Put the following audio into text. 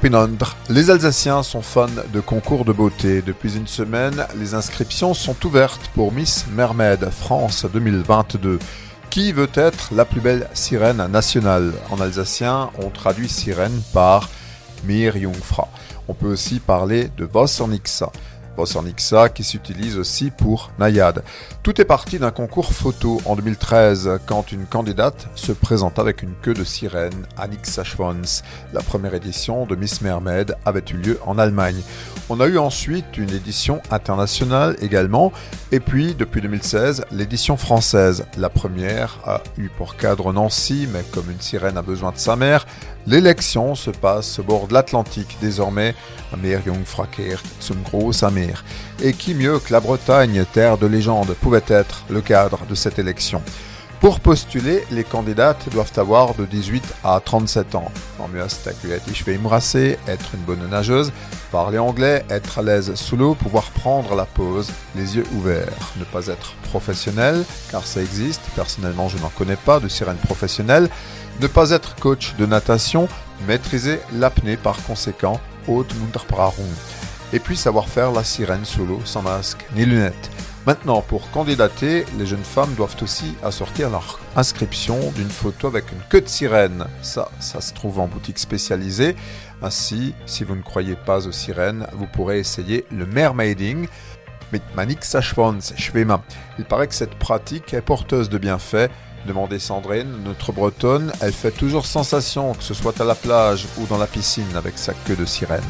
Pinondre, les Alsaciens sont fans de concours de beauté. Depuis une semaine, les inscriptions sont ouvertes pour Miss Mermaid France 2022. Qui veut être la plus belle sirène nationale? En alsacien, on traduit sirène par Mir Jungfrau. On peut aussi parler de Wassernixa. Nixa qui s'utilise aussi pour Nayad. Tout est parti d'un concours photo en 2013 quand une candidate se présenta avec une queue de sirène à Schwanz. La première édition de Miss Mermaid avait eu lieu en Allemagne. On a eu ensuite une édition internationale également et puis depuis 2016 l'édition française. La première a eu pour cadre Nancy mais comme une sirène a besoin de sa mère, l'élection se passe au bord de l'Atlantique désormais Amir Jungfrakert zum Großamir. Et qui mieux que la Bretagne, terre de légende, pouvait être le cadre de cette élection? Pour postuler, les candidates doivent avoir de 18 à 37 ans. En mieux, c'est être une bonne nageuse, parler anglais, être à l'aise sous l'eau, pouvoir prendre la pause, les yeux ouverts. Ne pas être professionnel, car ça existe. Personnellement, je n'en connais pas de sirène professionnelle. Ne pas être coach de natation, maîtriser l'apnée par conséquent, haute Et puis savoir faire la sirène sous l'eau sans masque ni lunettes. Maintenant, pour candidater, les jeunes femmes doivent aussi assortir leur inscription d'une photo avec une queue de sirène. Ça, ça se trouve en boutique spécialisée. Ainsi, si vous ne croyez pas aux sirènes, vous pourrez essayer le mermaiding. Mit Manix Schwema. Il paraît que cette pratique est porteuse de bienfaits. Demandez Sandrine, notre bretonne, elle fait toujours sensation, que ce soit à la plage ou dans la piscine avec sa queue de sirène.